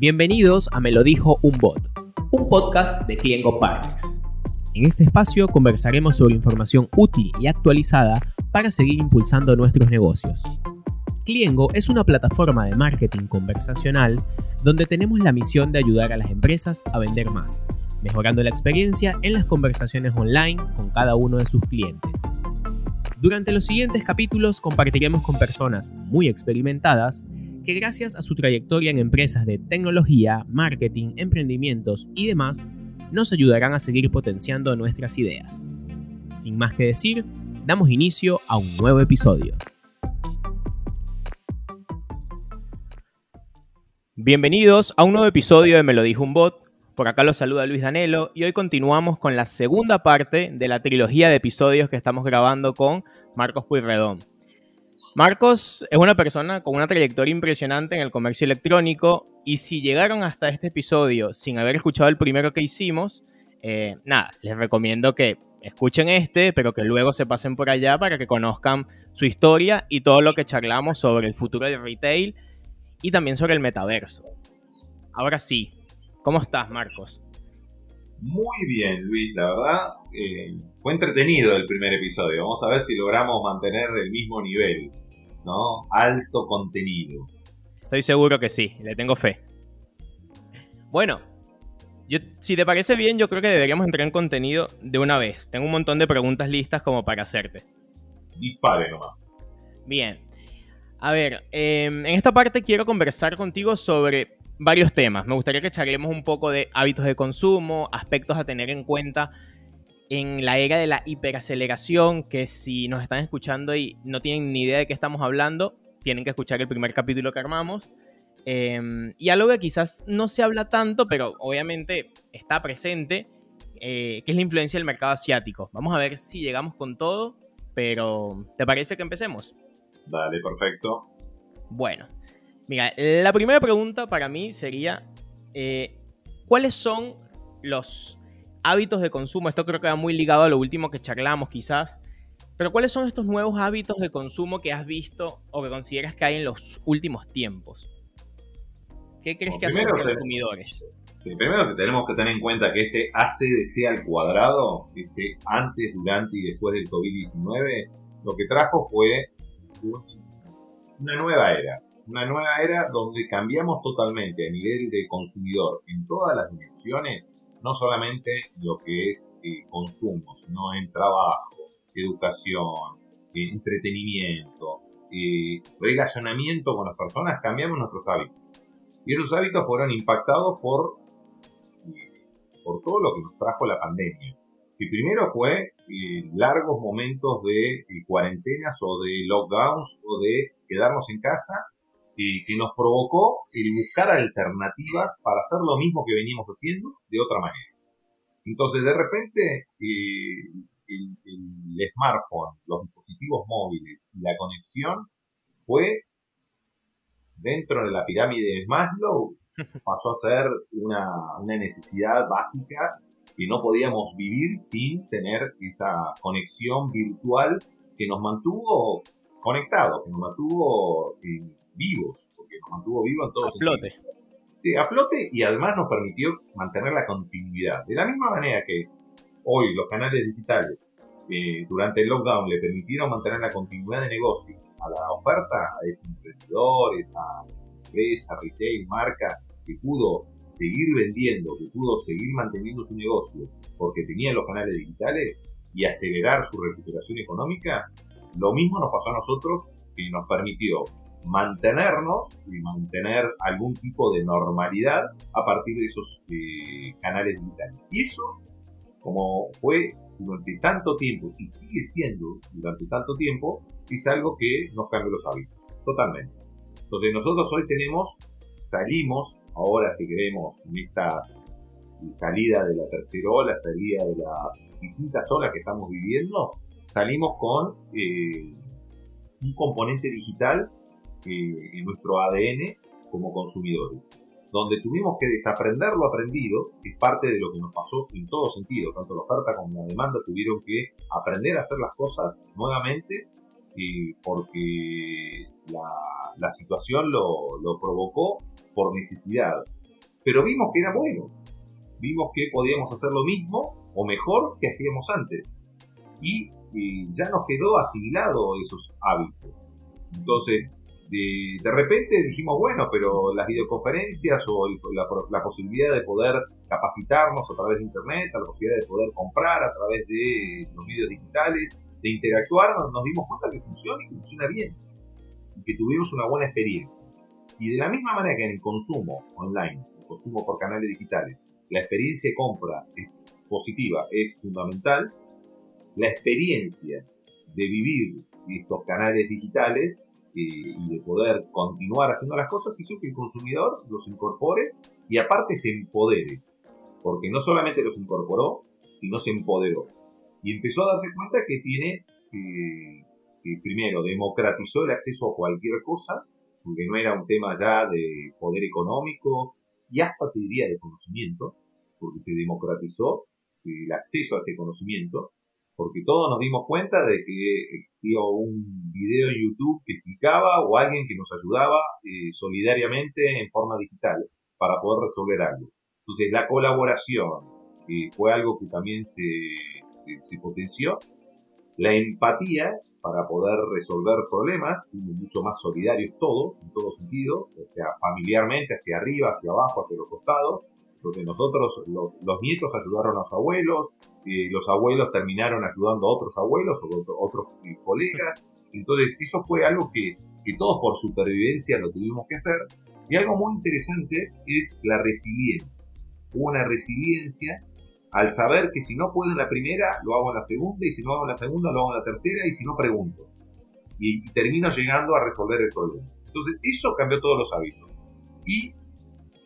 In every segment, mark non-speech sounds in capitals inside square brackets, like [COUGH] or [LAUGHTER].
Bienvenidos a Me lo dijo un bot, un podcast de Cliengo Partners. En este espacio conversaremos sobre información útil y actualizada para seguir impulsando nuestros negocios. Cliengo es una plataforma de marketing conversacional donde tenemos la misión de ayudar a las empresas a vender más, mejorando la experiencia en las conversaciones online con cada uno de sus clientes. Durante los siguientes capítulos compartiremos con personas muy experimentadas que gracias a su trayectoria en empresas de tecnología, marketing, emprendimientos y demás, nos ayudarán a seguir potenciando nuestras ideas. Sin más que decir, damos inicio a un nuevo episodio. Bienvenidos a un nuevo episodio de Me lo dijo un bot. Por acá los saluda Luis Danelo y hoy continuamos con la segunda parte de la trilogía de episodios que estamos grabando con Marcos Pueyrredón. Marcos es una persona con una trayectoria impresionante en el comercio electrónico y si llegaron hasta este episodio sin haber escuchado el primero que hicimos, eh, nada, les recomiendo que escuchen este, pero que luego se pasen por allá para que conozcan su historia y todo lo que charlamos sobre el futuro del retail y también sobre el metaverso. Ahora sí, ¿cómo estás, Marcos? Muy bien, Luis, la verdad. Eh, fue entretenido el primer episodio. Vamos a ver si logramos mantener el mismo nivel, ¿no? Alto contenido. Estoy seguro que sí, le tengo fe. Bueno, yo, si te parece bien, yo creo que deberíamos entrar en contenido de una vez. Tengo un montón de preguntas listas como para hacerte. Dispare nomás. Bien. A ver, em, en esta parte quiero conversar contigo sobre varios temas. Me gustaría que charlemos un poco de hábitos de consumo, aspectos a tener en cuenta en la era de la hiperaceleración, que si nos están escuchando y no tienen ni idea de qué estamos hablando, tienen que escuchar el primer capítulo que armamos. Em, y algo que quizás no se habla tanto, pero obviamente está presente, eh, que es la influencia del mercado asiático. Vamos a ver si llegamos con todo, pero ¿te parece que empecemos? Dale, perfecto. Bueno, mira, la primera pregunta para mí sería, eh, ¿cuáles son los hábitos de consumo? Esto creo que va muy ligado a lo último que charlamos quizás. Pero ¿cuáles son estos nuevos hábitos de consumo que has visto o que consideras que hay en los últimos tiempos? ¿Qué crees que hacen los consumidores? Sí, primero tenemos que tener en cuenta que este ACDC al cuadrado, este antes, durante y después del COVID-19, lo que trajo fue una nueva era. Una nueva era donde cambiamos totalmente a nivel de consumidor en todas las dimensiones, no solamente lo que es eh, consumo, sino en trabajo, educación, eh, entretenimiento, eh, relacionamiento con las personas, cambiamos nuestros hábitos. Y esos hábitos fueron impactados por, por todo lo que nos trajo la pandemia. Que primero fue largos momentos de cuarentenas o de lockdowns o de quedarnos en casa que nos provocó el buscar alternativas para hacer lo mismo que veníamos haciendo de otra manera. Entonces, de repente, el, smartphone, los dispositivos móviles y la conexión fue dentro de la pirámide de Maslow, [LAUGHS] pasó a ser una, una necesidad básica que no podíamos vivir sin tener esa conexión virtual que nos mantuvo conectados, que nos mantuvo eh, vivos, porque nos mantuvo vivos en todos a flote. Sí, a flote y además nos permitió mantener la continuidad. De la misma manera que hoy los canales digitales eh, durante el lockdown le permitieron mantener la continuidad de negocio a la oferta a esos emprendedores, a empresas, retail, marca, que pudo seguir vendiendo, que pudo seguir manteniendo su negocio porque tenía los canales digitales y acelerar su recuperación económica, lo mismo nos pasó a nosotros y nos permitió mantenernos y mantener algún tipo de normalidad a partir de esos eh, canales digitales. Y eso, como fue durante tanto tiempo y sigue siendo durante tanto tiempo, es algo que nos cambia los hábitos, totalmente. Entonces nosotros hoy tenemos, salimos, ahora si queremos, en esta salida de la tercera ola, salida de las distintas olas que estamos viviendo, salimos con eh, un componente digital eh, en nuestro ADN como consumidores, donde tuvimos que desaprender lo aprendido, que es parte de lo que nos pasó en todo sentido, tanto la oferta como la demanda tuvieron que aprender a hacer las cosas nuevamente eh, porque la, situación lo, lo, provocó por necesidad. pero vimos que era bueno. Vimos que podíamos hacer lo mismo o mejor que hacíamos antes. Y, ya nos quedó asimilado esos hábitos. Entonces, de, repente dijimos, bueno, pero las videoconferencias o la, posibilidad de poder capacitarnos a través de Internet, la posibilidad de poder comprar a través de los medios digitales, de interactuar, nos dimos cuenta que funciona y que funciona bien. Y que tuvimos una buena experiencia. Y de la misma manera que en el consumo online, el consumo por canales digitales, la experiencia de compra es positiva, es fundamental, la experiencia de vivir estos canales digitales y de poder continuar haciendo las cosas hizo que el consumidor los incorpore y aparte se empodere. Porque no solamente los incorporó, sino se empoderó. Y empezó a darse cuenta que tiene, eh, que primero, democratizó el acceso a cualquier cosa, porque no era un tema ya de poder económico y hasta te diría de conocimiento, porque se democratizó el acceso a ese conocimiento, porque todos nos dimos cuenta de que existía un video en YouTube que explicaba o alguien que nos ayudaba eh, solidariamente en forma digital para poder resolver algo. Entonces la colaboración, que fue algo que también se, se potenció, la empatía para poder resolver problemas, mucho más solidarios todos, en todo sentido, o sea, familiarmente, hacia arriba, hacia abajo, hacia los costados, porque nosotros, los, nietos ayudaron a los abuelos, eh, los abuelos terminaron ayudando a otros abuelos o otros eh, colegas, entonces eso fue algo que, que todos por supervivencia lo tuvimos que hacer, y algo muy interesante es la resiliencia. Hubo una resiliencia al saber que si no puedo en la primera, lo hago en la segunda, y si no hago en la segunda, lo hago en la tercera, y si no, pregunto. Y, termino llegando a resolver el problema. Entonces, eso cambió todos los hábitos. Y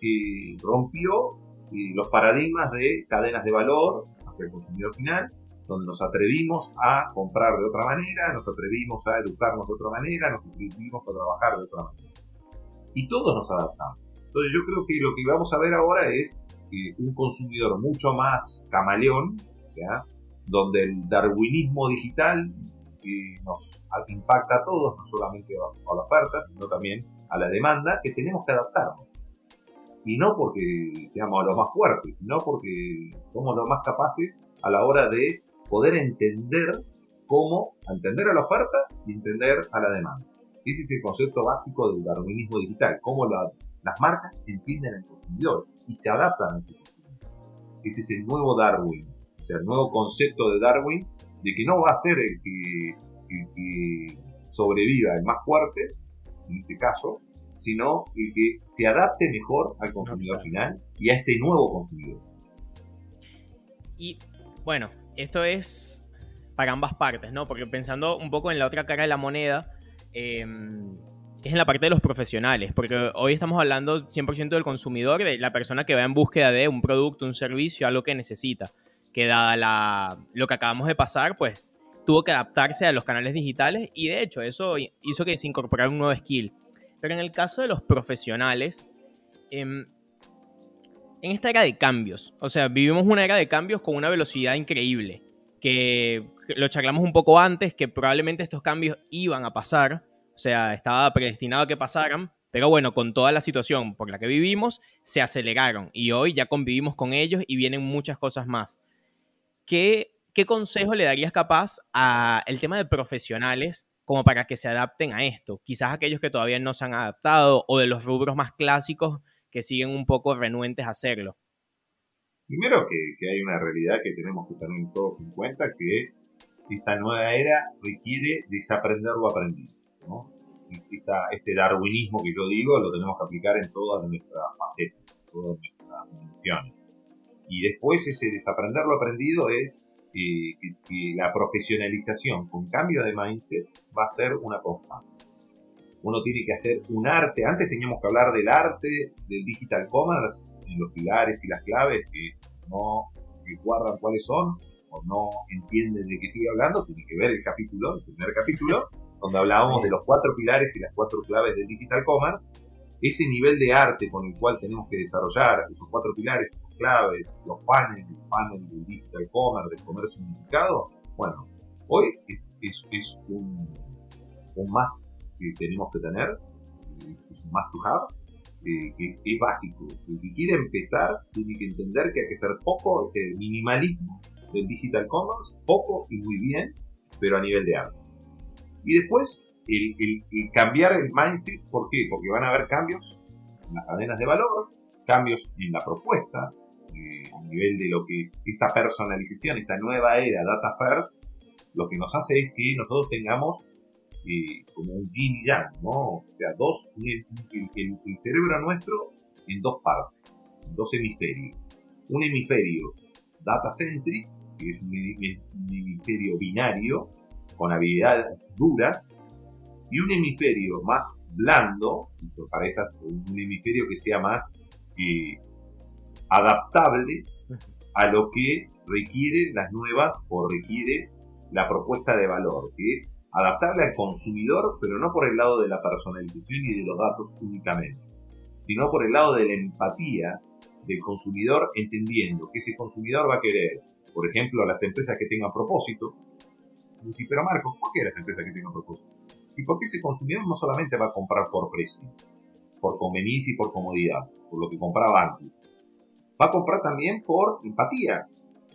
eh, rompió eh, los paradigmas de cadenas de valor hacia el consumidor final, donde nos atrevimos a comprar de otra manera, nos atrevimos a educarnos de otra manera, nos atrevimos a trabajar de otra manera. Y todos nos adaptamos. Entonces yo creo que lo que vamos a ver ahora es un consumidor mucho más camaleón, donde el darwinismo digital nos impacta a todos, no solamente a la oferta, sino también a la demanda, que tenemos que adaptarnos. Y no porque seamos los más fuertes, sino porque somos los más capaces a la hora de poder entender cómo, entender a la oferta y entender a la demanda. Ese es el concepto básico del darwinismo digital, cómo las marcas entienden al consumidor y se adaptan a ese Ese es el nuevo Darwin, o sea, el nuevo concepto de Darwin de que no va a ser el que, sobreviva el más fuerte, en este caso, sino el que se adapte mejor al consumidor final y a este nuevo consumidor. Y bueno, esto es para ambas partes, ¿no? Porque pensando un poco en la otra cara de la moneda, eh, es en la parte de los profesionales, porque hoy estamos hablando 100% del consumidor, de la persona que va en búsqueda de un producto, un servicio, algo que necesita, que dada la, lo que acabamos de pasar, pues tuvo que adaptarse a los canales digitales y de hecho eso hizo que se incorporara un nuevo skill. Pero en el caso de los profesionales, em, en esta era de cambios, o sea, vivimos una era de cambios con una velocidad increíble, que lo charlamos un poco antes, que probablemente estos cambios iban a pasar, o sea, estaba predestinado a que pasaran, pero bueno, con toda la situación por la que vivimos, se aceleraron y hoy ya convivimos con ellos y vienen muchas cosas más. ¿Qué, qué consejo le darías capaz al tema de profesionales como para que se adapten a esto? Quizás aquellos que todavía no se han adaptado o de los rubros más clásicos que siguen un poco renuentes a hacerlo. Primero que, hay una realidad que tenemos que tener todos en cuenta, que esta nueva era requiere desaprender lo aprendido este darwinismo que yo digo lo tenemos que aplicar en todas nuestras facetas, en todas nuestras dimensiones. Y después ese desaprender lo aprendido es eh, que, la profesionalización con cambio de mindset va a ser una constante. Uno tiene que hacer un arte. Antes teníamos que hablar del arte del digital commerce, en los pilares y las claves que no guardan cuáles son o no entienden de qué estoy hablando, tiene que ver el capítulo, el primer capítulo, [LAUGHS] donde hablábamos de los cuatro pilares y las cuatro claves del digital commerce, ese nivel de arte con el cual tenemos que desarrollar esos cuatro pilares, claves, los paneles, el panel del digital commerce, del comercio unificado, bueno, hoy es, un, más que tenemos que tener, es un más to have, eh, que es básico. El que quiere empezar tiene que entender que hay que ser poco, ese minimalismo del digital commerce, poco y muy bien, pero a nivel de arte. Y después, el, cambiar el mindset, ¿por qué? Porque van a haber cambios en las cadenas de valor, cambios en la propuesta, eh, a nivel de lo que esta personalización, esta nueva era Data First, lo que nos hace es que nosotros tengamos eh, como un yin yang, ¿no? O sea, dos, el, el, cerebro nuestro en dos partes, en dos hemisferios. Un hemisferio data centric, que es un, hemisferio binario, con habilidades duras, y un hemisferio más blando, para esas, un hemisferio que sea más eh, adaptable a lo que requiere las nuevas o requiere la propuesta de valor, que es adaptable al consumidor, pero no por el lado de la personalización y de los datos únicamente, sino por el lado de la empatía del consumidor, entendiendo que ese consumidor va a querer, por ejemplo, a las empresas que tengan propósito. Y pero Marcos, ¿por qué las empresas que tengan propósito? Y porque ese consumidor no solamente va a comprar por precio, por conveniencia y por comodidad, por lo que compraba antes. Va a comprar también por empatía,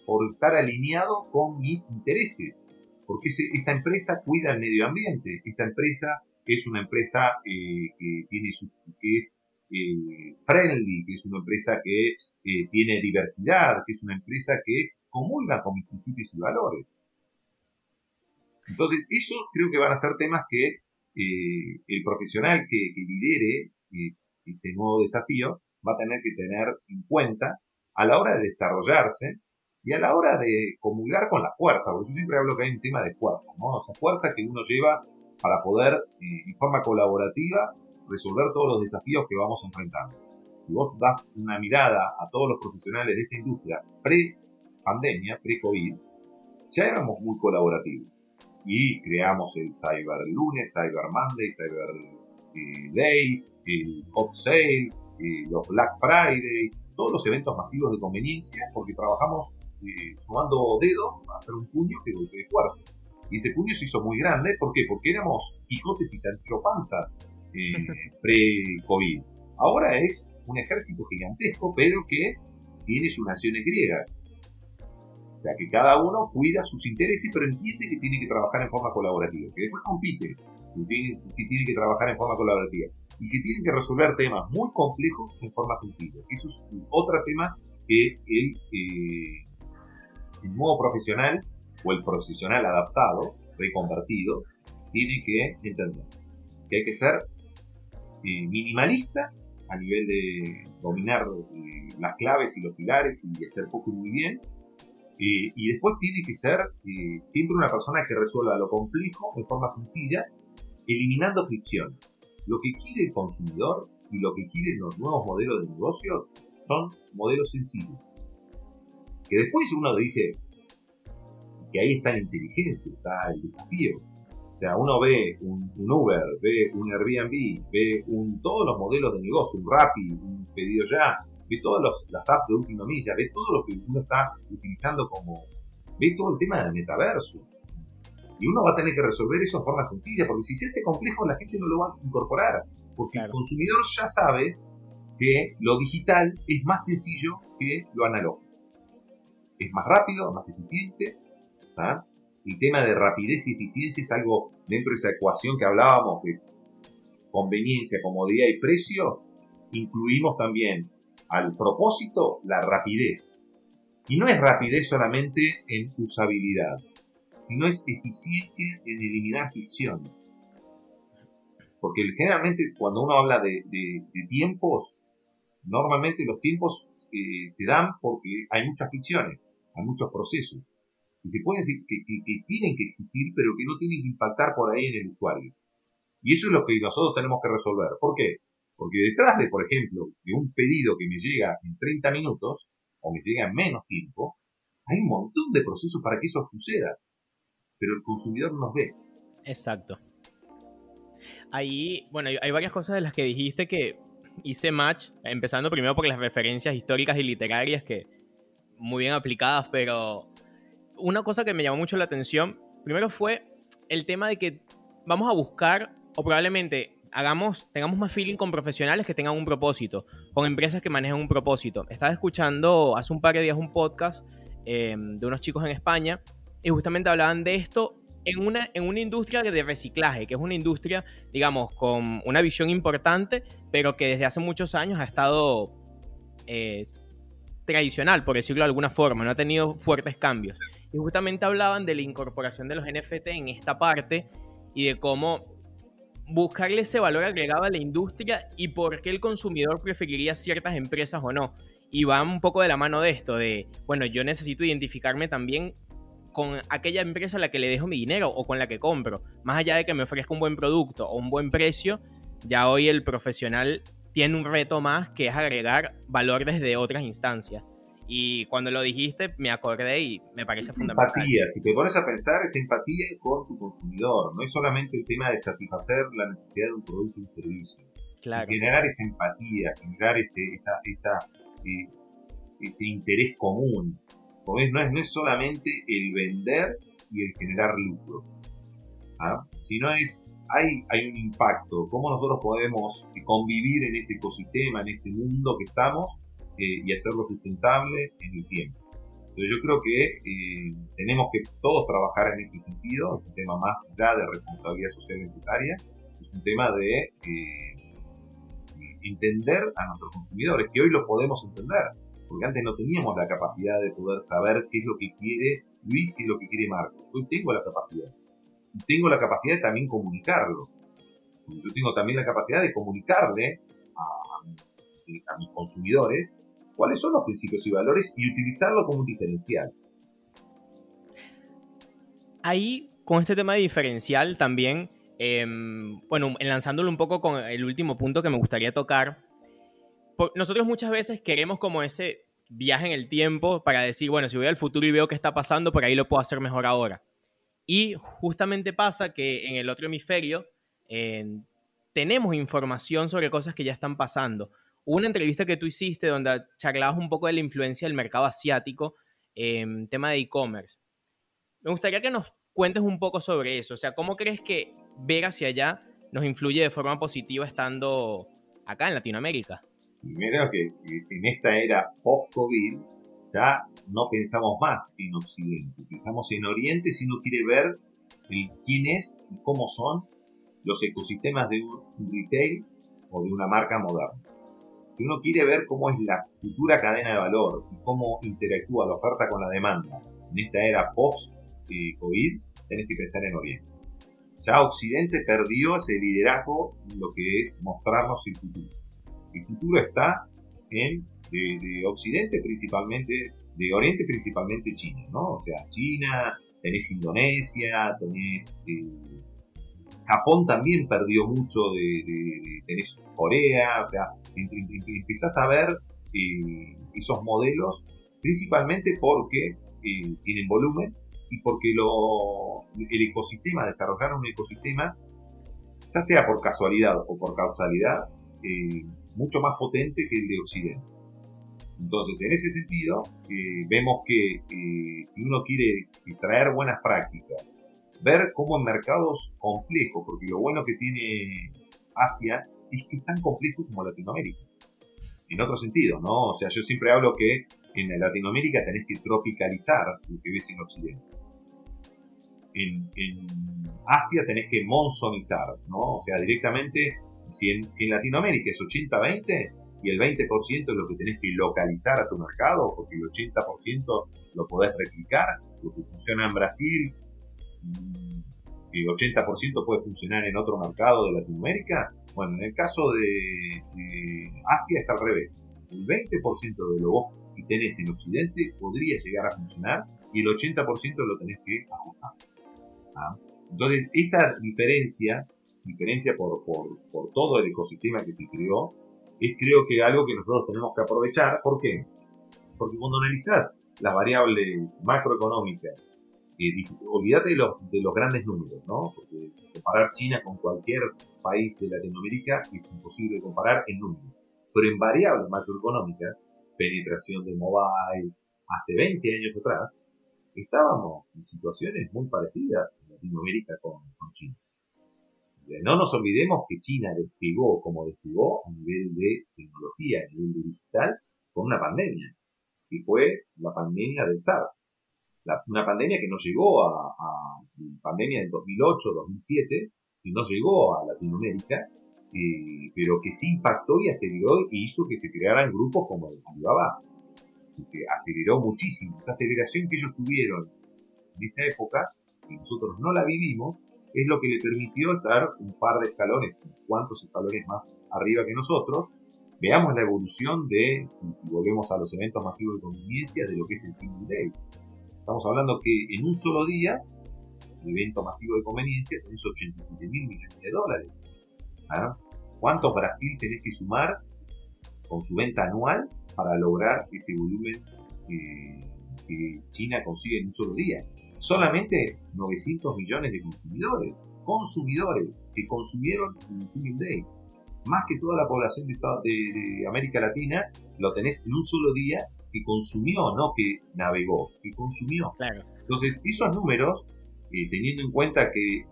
por estar alineado con mis intereses, porque esta empresa cuida el medio ambiente, esta empresa es una empresa eh, que, es eh, friendly, que es una empresa que eh, tiene diversidad, que es una empresa que comulga con mis principios y valores. Entonces, eso creo que van a ser temas que el profesional que, que lidere este nuevo desafío va a tener que tener en cuenta a la hora de desarrollarse y a la hora de comulgar con la fuerza, porque yo siempre hablo que hay un tema de fuerza, ¿no? Esa fuerza que uno lleva para poder, eh, en forma colaborativa, resolver todos los desafíos que vamos enfrentando. Si vos das una mirada a todos los profesionales de esta industria pre-pandemia, pre-COVID, ya éramos muy colaborativos. Y creamos el Cyber Lunes, Cyber Monday, Cyber eh, Day, el Hot Sale, eh, los Black Friday, todos los eventos masivos de conveniencia, porque trabajamos eh, sumando dedos para hacer un puño que golpee fuerte. Y ese puño se hizo muy grande, ¿por qué? Porque éramos Quijotes y Sancho Panza eh, [LAUGHS] pre-COVID. Ahora es un ejército gigantesco, pero que tiene sus naciones griegas. O sea, que cada uno cuida sus intereses, pero entiende que tiene que trabajar en forma colaborativa, que después compite, que tiene, que, tiene que trabajar en forma colaborativa y que tienen que resolver temas muy complejos en forma sencilla. Eso es otro tema que el, eh, el nuevo profesional o el profesional adaptado, reconvertido, tiene que entender que hay que ser eh, minimalista a nivel de dominar eh, las claves y los pilares y hacer poco y muy bien. Eh, y después tiene que ser siempre una persona que resuelva lo complejo de forma sencilla, eliminando fricción. Lo que quiere el consumidor y lo que quieren los nuevos modelos de negocio son modelos sencillos que después uno dice que ahí está la inteligencia, está el desafío. O sea, uno ve un, Uber, ve un Airbnb, ve un, todos los modelos de negocio, un Rappi, un pedido ya, ve todas las apps de última milla, ve todo lo que uno está utilizando como, ve todo el tema del metaverso. Y uno va a tener que resolver eso de forma sencilla, porque si se hace complejo la gente no lo va a incorporar, porque el consumidor ya sabe que lo digital es más sencillo que lo analógico es más rápido, más eficiente. El tema de rapidez y eficiencia es algo dentro de esa ecuación que hablábamos de conveniencia, comodidad y precio. Incluimos también al propósito la rapidez. Y no es rapidez solamente en usabilidad, sino es eficiencia en eliminar fricciones. Porque generalmente cuando uno habla de, tiempos, normalmente los tiempos eh, se dan porque hay muchas fricciones hay muchos procesos que se pueden decir que, tienen que existir, pero que no tienen que impactar por ahí en el usuario. Y eso es lo que nosotros tenemos que resolver. ¿Por qué? Porque detrás de, por ejemplo, de un pedido que me llega en 30 minutos, o me llega en menos tiempo, hay un montón de procesos para que eso suceda. Pero el consumidor no nos ve. Exacto. Ahí, bueno, hay varias cosas de las que dijiste que hice match, empezando primero por las referencias históricas y literarias que, muy bien aplicadas, pero una cosa que me llamó mucho la atención, primero fue el tema de que vamos a buscar, o probablemente hagamos, tengamos más feeling con profesionales que tengan un propósito, con empresas que manejen un propósito. Estaba escuchando hace un par de días un podcast em, de unos chicos en España y justamente hablaban de esto en una, en una industria de reciclaje, que es una industria, digamos, con una visión importante, pero que desde hace muchos años ha estado eh, tradicional, por decirlo de alguna forma, no ha tenido fuertes cambios. Y justamente hablaban de la incorporación de los NFT en esta parte y de cómo buscarle ese valor agregado a la industria y por qué el consumidor preferiría ciertas empresas o no. Y va un poco de la mano de esto, de, bueno, yo necesito identificarme también con aquella empresa a la que le dejo mi dinero o con la que compro. Más allá de que me ofrezca un buen producto o un buen precio, ya hoy el profesional tiene un reto más que es agregar valor desde otras instancias. Y cuando lo dijiste me acordé y me parece fundamental. Empatía, si te pones a pensar, es empatía con tu consumidor. No es solamente el tema de satisfacer la necesidad de un producto o un servicio. Claro. Generar esa empatía, generar ese, esa, esa, eh, ese interés común. No es, no es solamente el vender y el generar lucro, ¿ah? sino es hay, hay un impacto, cómo nosotros podemos convivir en este ecosistema, en este mundo que estamos eh, y hacerlo sustentable en el tiempo. Entonces yo creo que eh, tenemos que todos trabajar en ese sentido, es un tema más allá de responsabilidad social necesaria, es un tema de eh, entender a nuestros consumidores, que hoy los podemos entender, porque antes no teníamos la capacidad de poder saber qué es lo que quiere Luis, qué es lo que quiere Marco. Hoy tengo la capacidad. Y tengo la capacidad de también comunicarlo. Yo tengo también la capacidad de comunicarle a, mis consumidores cuáles son los principios y valores y utilizarlo como un diferencial. Ahí, con este tema de diferencial también, em, bueno, enlazándolo un poco con el último punto que me gustaría tocar, nosotros muchas veces queremos como ese viaje en el tiempo para decir, bueno, si voy al futuro y veo qué está pasando, por ahí lo puedo hacer mejor ahora. Y justamente pasa que en el otro hemisferio tenemos información sobre cosas que ya están pasando. Una entrevista que tú hiciste donde charlabas un poco de la influencia del mercado asiático en tema de e-commerce. Me gustaría que nos cuentes un poco sobre eso. O sea, ¿cómo crees que ver hacia allá nos influye de forma positiva estando acá en Latinoamérica? Primero que en esta era post-COVID ya no pensamos más en Occidente, pensamos en Oriente si uno quiere ver quién es y cómo son los ecosistemas de un retail o de una marca moderna si uno quiere ver cómo es la futura cadena de valor y cómo interactúa la oferta con la demanda en esta era post-COVID, tenés que pensar en Oriente. Ya Occidente perdió ese liderazgo en lo que es mostrarnos el futuro. El futuro está en de, Occidente principalmente, de Oriente principalmente China, ¿no? O sea, China, tenés Indonesia, tenés eh, Japón también perdió mucho de, tenés Corea, o sea, empezás a ver eh, esos modelos principalmente porque eh, tienen volumen y porque lo, el ecosistema, desarrollar un ecosistema, ya sea por casualidad o por causalidad, mucho más potente que el de Occidente. Entonces, en ese sentido, vemos que si uno quiere traer buenas prácticas, ver cómo en mercados complejos, porque lo bueno que tiene Asia es que es tan complejo como Latinoamérica. En otro sentido, ¿no? O sea, yo siempre hablo que en Latinoamérica tenés que tropicalizar lo que ves en Occidente. En, Asia tenés que monzonizar, ¿no? O sea, directamente, si en, si en Latinoamérica es 80-20 y el 20% es lo que tenés que localizar a tu mercado, porque el 80% lo podés replicar, lo que funciona en Brasil, el 80% puede funcionar en otro mercado de Latinoamérica, bueno, en el caso de, Asia es al revés. El 20% de lo que tenés en Occidente podría llegar a funcionar y el 80% lo tenés que ajustar. ¿Ah? Entonces, esa diferencia, diferencia por, por, todo el ecosistema que se creó, es creo que algo que nosotros tenemos que aprovechar. ¿Por qué? Porque cuando analizás las variables macroeconómicas olvídate de los, de los grandes números, ¿no? Porque comparar China con cualquier país de Latinoamérica es imposible comparar en números. Pero en variables macroeconómicas, penetración de mobile, hace 20 años atrás, estábamos en situaciones muy parecidas en Latinoamérica con, China. No nos olvidemos que China despegó como despegó a nivel de tecnología, a nivel de digital, con una pandemia, que fue la pandemia del SARS. una pandemia que no llegó a, pandemia del 2008-2007, que no llegó a Latinoamérica, eh, pero que sí impactó y aceleró y hizo que se crearan grupos como el Alibaba. Y se aceleró muchísimo. Esa aceleración que ellos tuvieron en esa época, y nosotros no la vivimos, es lo que le permitió estar un par de escalones, cuantos escalones más arriba que nosotros. Veamos la evolución de, si, volvemos a los eventos masivos de conveniencia, de lo que es el single day. Estamos hablando que en un solo día, el evento masivo de conveniencia, tenés 87 mil millones de dólares. ¿Ah? ¿Cuántos Brasil tenés que sumar con su venta anual para lograr ese volumen que China consigue en un solo día? Solamente 900 millones de consumidores, consumidores que consumieron en Single Day. Más que toda la población de, América Latina, lo tenés en un solo día que consumió, no que navegó, que consumió. Entonces, esos números, eh, teniendo en cuenta que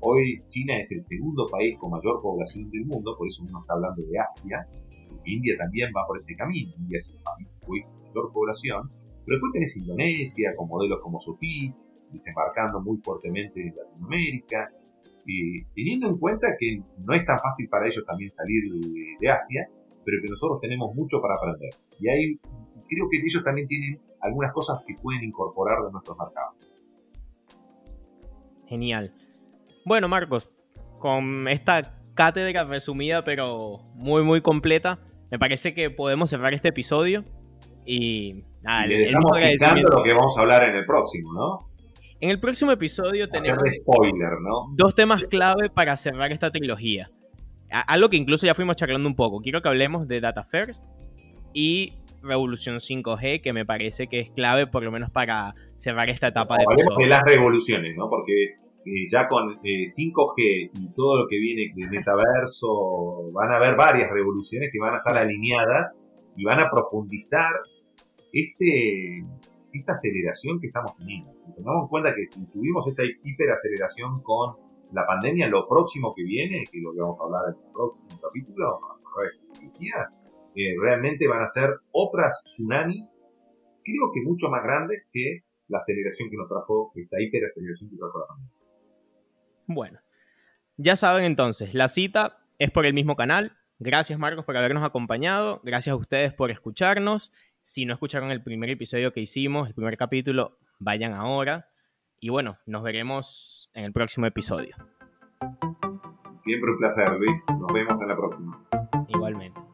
hoy China es el segundo país con mayor población del mundo, por eso uno está hablando de Asia, India también va por este camino, India es un país con mayor población, pero después tenés Indonesia con modelos como Shopee, desembarcando muy fuertemente en Latinoamérica, y teniendo en cuenta que no es tan fácil para ellos también salir de, Asia, pero que nosotros tenemos mucho para aprender. Y ahí creo que ellos también tienen algunas cosas que pueden incorporar de nuestros mercados. Genial. Bueno, Marcos, con esta cátedra resumida pero muy muy completa, me parece que podemos cerrar este episodio y nada, y le lo que vamos a hablar en el próximo, ¿no? En el próximo episodio tenemos dos temas clave para cerrar esta trilogía. Algo que incluso ya fuimos charlando un poco. Quiero que hablemos de Data First y Revolución 5G, que me parece que es clave por lo menos para cerrar esta etapa de Hablemos de las revoluciones, ¿no? Porque eh, ya con 5G eh, y todo lo que viene del metaverso, van a haber varias revoluciones que van a estar alineadas y van a profundizar este, esta aceleración que estamos teniendo. Tengamos en cuenta que si tuvimos esta hiperaceleración con la pandemia, lo próximo que viene, que es lo que vamos a hablar en el próximo capítulo, eh, realmente van a ser otras tsunamis, creo que mucho más grandes que la aceleración que nos trajo, esta hiperaceleración que trajo la pandemia. Bueno, ya saben entonces, la cita es por el mismo canal. Gracias Marcos por habernos acompañado, gracias a ustedes por escucharnos si no escucharon el primer episodio que hicimos, el primer capítulo, vayan ahora. Y bueno, nos veremos en el próximo episodio. Siempre un placer, Luis. Nos vemos en la próxima. Igualmente.